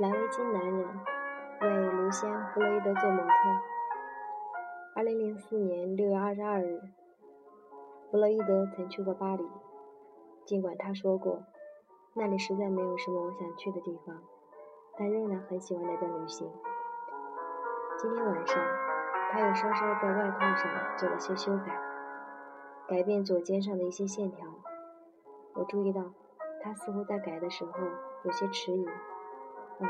蓝围巾男人为卢仙·弗洛伊德做模特。二零零四年六月二十二日，弗洛伊德曾去过巴黎，尽管他说过那里实在没有什么我想去的地方，但仍然很喜欢那段旅行。今天晚上，他又稍稍在外套上做了些修改，改变左肩上的一些线条。我注意到他似乎在改的时候有些迟疑。嗯，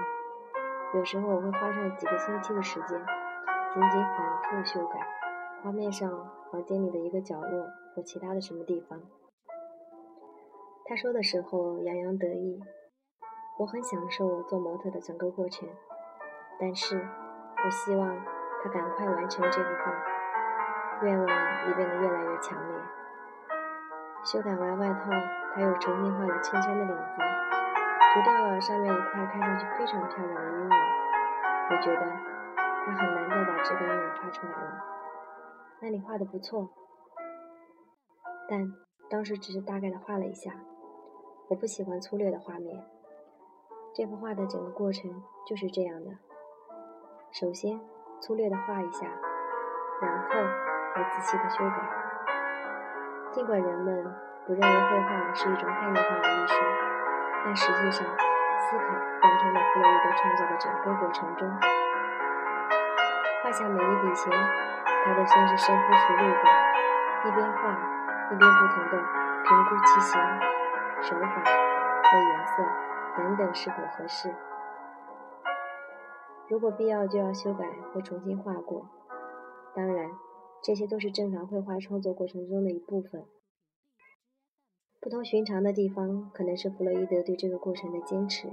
有时候我会花上几个星期的时间，仅仅反复修改画面上房间里的一个角落或其他的什么地方。他说的时候洋洋得意。我很享受做模特的整个过程，但是我希望他赶快完成这幅画，愿望也变得越来越强烈。修改完外套，他又重新画了衬衫的领子。涂掉了上面一块看上去非常漂亮的阴影，我觉得他很难再把这个阴影画出来了。那你画的不错，但当时只是大概的画了一下。我不喜欢粗略的画面。这幅画的整个过程就是这样的：首先粗略的画一下，然后再仔细的修改。尽管人们不认为绘画是一种概念化的艺术。但实际上，思考贯穿了弗洛伊德创作的整个过程中。画下每一笔前，他都先是深思熟虑过，一边画一边不停地评估其形、手法和颜色等等是否合适。如果必要，就要修改或重新画过。当然，这些都是正常绘画创作过程中的一部分。不同寻常的地方，可能是弗洛伊德对这个过程的坚持、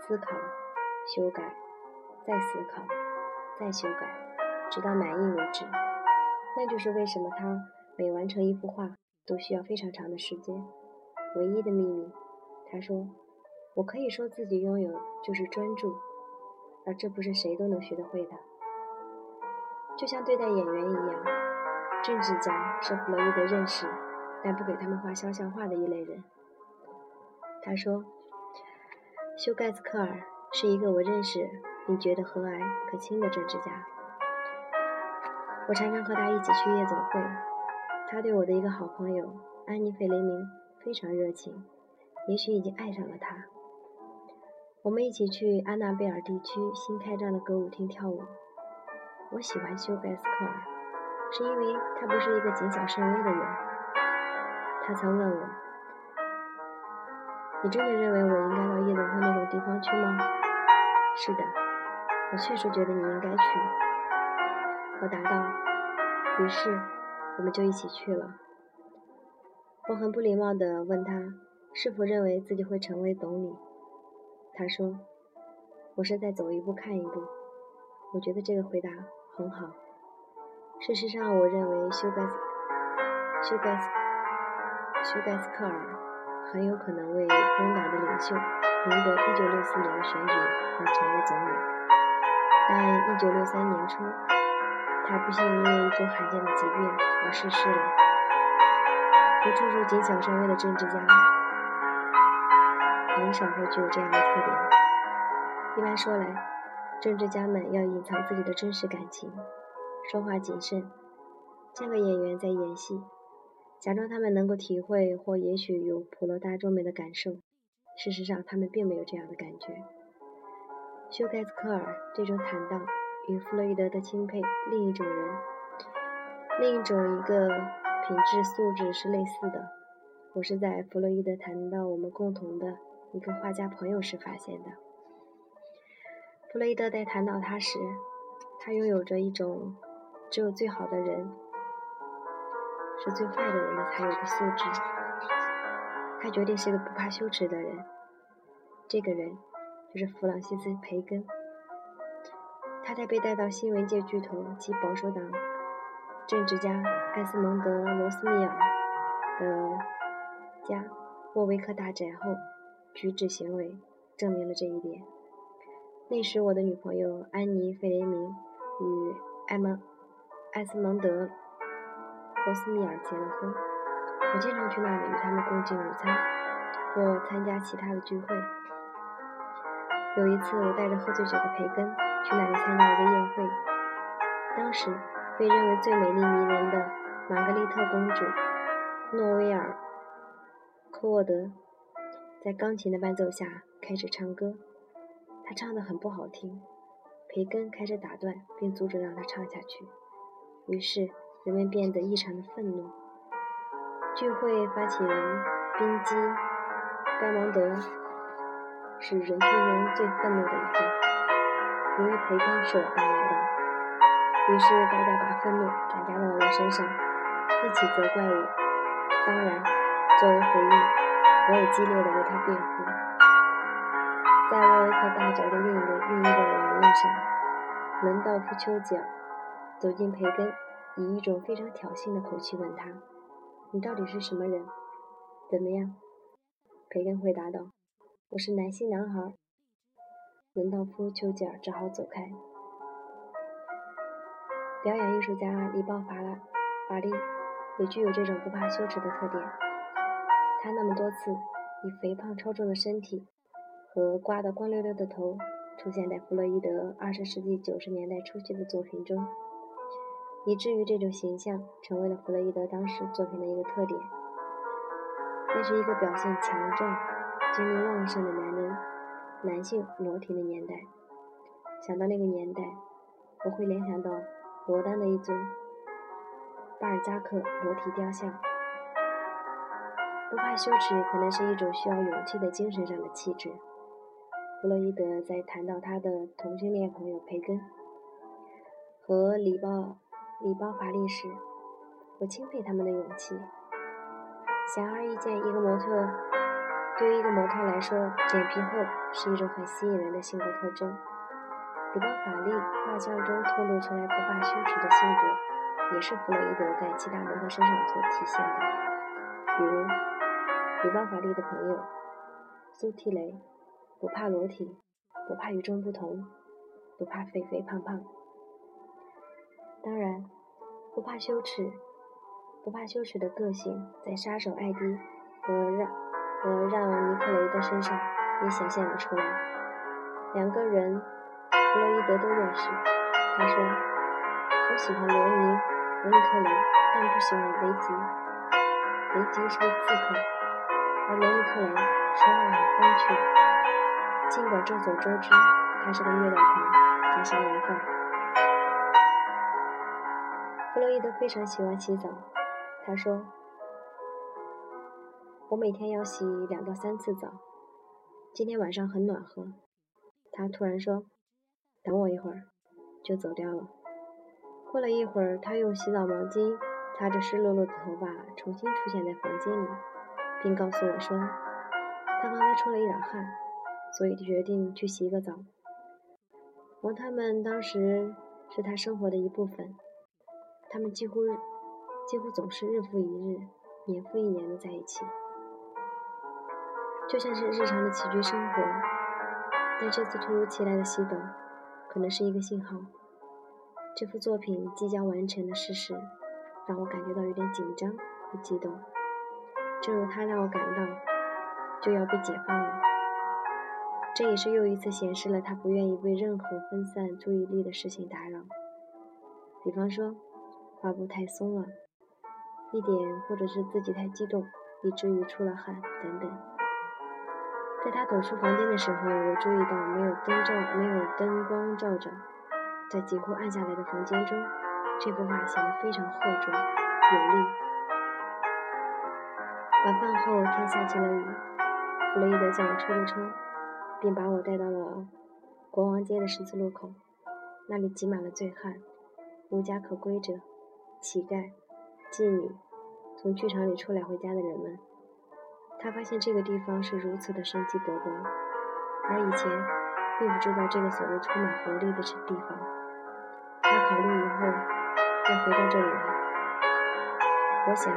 思考、修改、再思考、再修改，直到满意为止。那就是为什么他每完成一幅画都需要非常长的时间。唯一的秘密，他说：“我可以说自己拥有就是专注，而这不是谁都能学得会的。就像对待演员一样，政治家是弗洛伊德认识。”但不给他们画肖像画的一类人。他说：“休盖斯克尔是一个我认识并觉得和蔼可亲的政治家。我常常和他一起去夜总会。他对我的一个好朋友安妮·费雷明非常热情，也许已经爱上了他。我们一起去安娜贝尔地区新开张的歌舞厅跳舞。我喜欢休盖斯克尔，是因为他不是一个谨小慎微的人。”他曾问我：“你真的认为我应该到夜总会那种地方去吗？”“是的，我确实觉得你应该去。”我答道。于是我们就一起去了。我很不礼貌地问他是否认为自己会成为总理。他说：“我是在走一步看一步。”我觉得这个回答很好。事实上，我认为修改修改。休盖斯克尔很有可能为工党的领袖赢得1964年的选举而成为总理，但1963年初，他不幸因为一种罕见的疾病而逝世了。不处处谨小慎微的政治家很少会具有这样的特点。一般说来，政治家们要隐藏自己的真实感情，说话谨慎，像个演员在演戏。假装他们能够体会，或也许有普罗大众们的感受。事实上，他们并没有这样的感觉。休盖斯科尔这种坦荡，与弗洛伊德的钦佩另一种人，另一种一个品质素质是类似的。我是在弗洛伊德谈到我们共同的一个画家朋友时发现的。弗洛伊德在谈到他时，他拥有着一种只有最好的人。是最坏的人才有的素质。他决定是个不怕羞耻的人。这个人就是弗朗西斯·培根。他在被带到新闻界巨头及保守党政治家埃斯蒙德·罗斯密尔的家沃维克大宅后，举止行为证明了这一点。那时，我的女朋友安妮·费雷明与埃蒙埃斯蒙德。罗斯米尔结了婚，我经常去那里与他们共进午餐，或参加其他的聚会。有一次，我带着喝醉酒的培根去那里参加一个宴会，当时被认为最美丽迷人的玛格丽特公主诺威尔科沃德在钢琴的伴奏下开始唱歌，她唱得很不好听。培根开始打断并阻止让她唱下去，于是人们变得异常的愤怒。聚会发起人宾基·盖芒德是人群中最愤怒的一个，由于培根是我带来的，于是大家把愤怒转嫁到了我身上，一起责怪我。当然，作为回应，我也激烈的为他辩护。在沃维克大宅的另一个另一个晚宴上，门道夫丘吉尔走进培根，以一种非常挑衅的口气问他。你到底是什么人？怎么样？培根回答道：“我是南希男孩。”伦道夫·丘吉尔只好走开。表演艺术家里包法拉法利也具有这种不怕羞耻的特点。他那么多次以肥胖超重的身体和刮得光溜溜的头出现在弗洛伊德二十世纪九十年代初期的作品中。以至于这种形象成为了弗洛伊德当时作品的一个特点。那是一个表现强壮、精力旺盛的男人、男性裸体的年代。想到那个年代，我会联想到罗丹的一尊巴尔扎克裸体雕像。不怕羞耻可能是一种需要勇气的精神上的气质。弗洛伊德在谈到他的同性恋朋友培根和里鲍。礼包法力时，我钦佩他们的勇气。显而易见，一个模特对于一个模特来说，脸皮厚是一种很吸引人的性格特征。礼包法力画像中透露出来不怕羞耻的性格，也是弗洛伊德在其他模特身上所体现的。比如，礼包法力的朋友苏提雷，不怕裸体，不怕与众不同，不怕肥肥胖胖。当然，不怕羞耻，不怕羞耻的个性，在杀手艾迪和让和让尼克雷的身上也显现了出来。两个人，弗洛伊德都认识。他说：“我喜欢罗尼罗尼克雷，但不喜欢雷吉。雷吉是个刺客，而罗尼克雷说话很风趣。尽管众所周知，他是个虐待狂加杀人犯。”弗洛伊德非常喜欢洗澡，他说：“我每天要洗两到三次澡。今天晚上很暖和。”他突然说：“等我一会儿。”就走掉了。过了一会儿，他用洗澡毛巾擦着湿漉漉的头发，重新出现在房间里，并告诉我说：“他刚才出了一点汗，所以决定去洗个澡。”王他们当时是他生活的一部分。他们几乎几乎总是日复一日、年复一年的在一起，就像是日常的起居生活。但这次突如其来的洗澡，可能是一个信号。这幅作品即将完成的事实，让我感觉到有点紧张和激动，正如它让我感到就要被解放了。这也是又一次显示了他不愿意被任何分散注意力的事情打扰，比方说。发布太松了，一点，或者是自己太激动，以至于出了汗等等。在他走出房间的时候，我注意到没有灯照，没有灯光照着，在几乎暗下来的房间中，这幅画显得非常厚重有力。晚饭后，天下起了雨，弗洛伊德叫我出了车，并把我带到了国王街的十字路口，那里挤满了醉汉，无家可归者。乞丐、妓女，从剧场里出来回家的人们，他发现这个地方是如此的生机勃勃，而以前并不知道这个所谓充满活力的地方。他考虑以后要回到这里来。我想，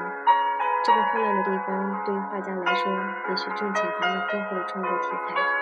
这个混乱的地方对于画家来说，也许正潜藏着丰富的创作题材。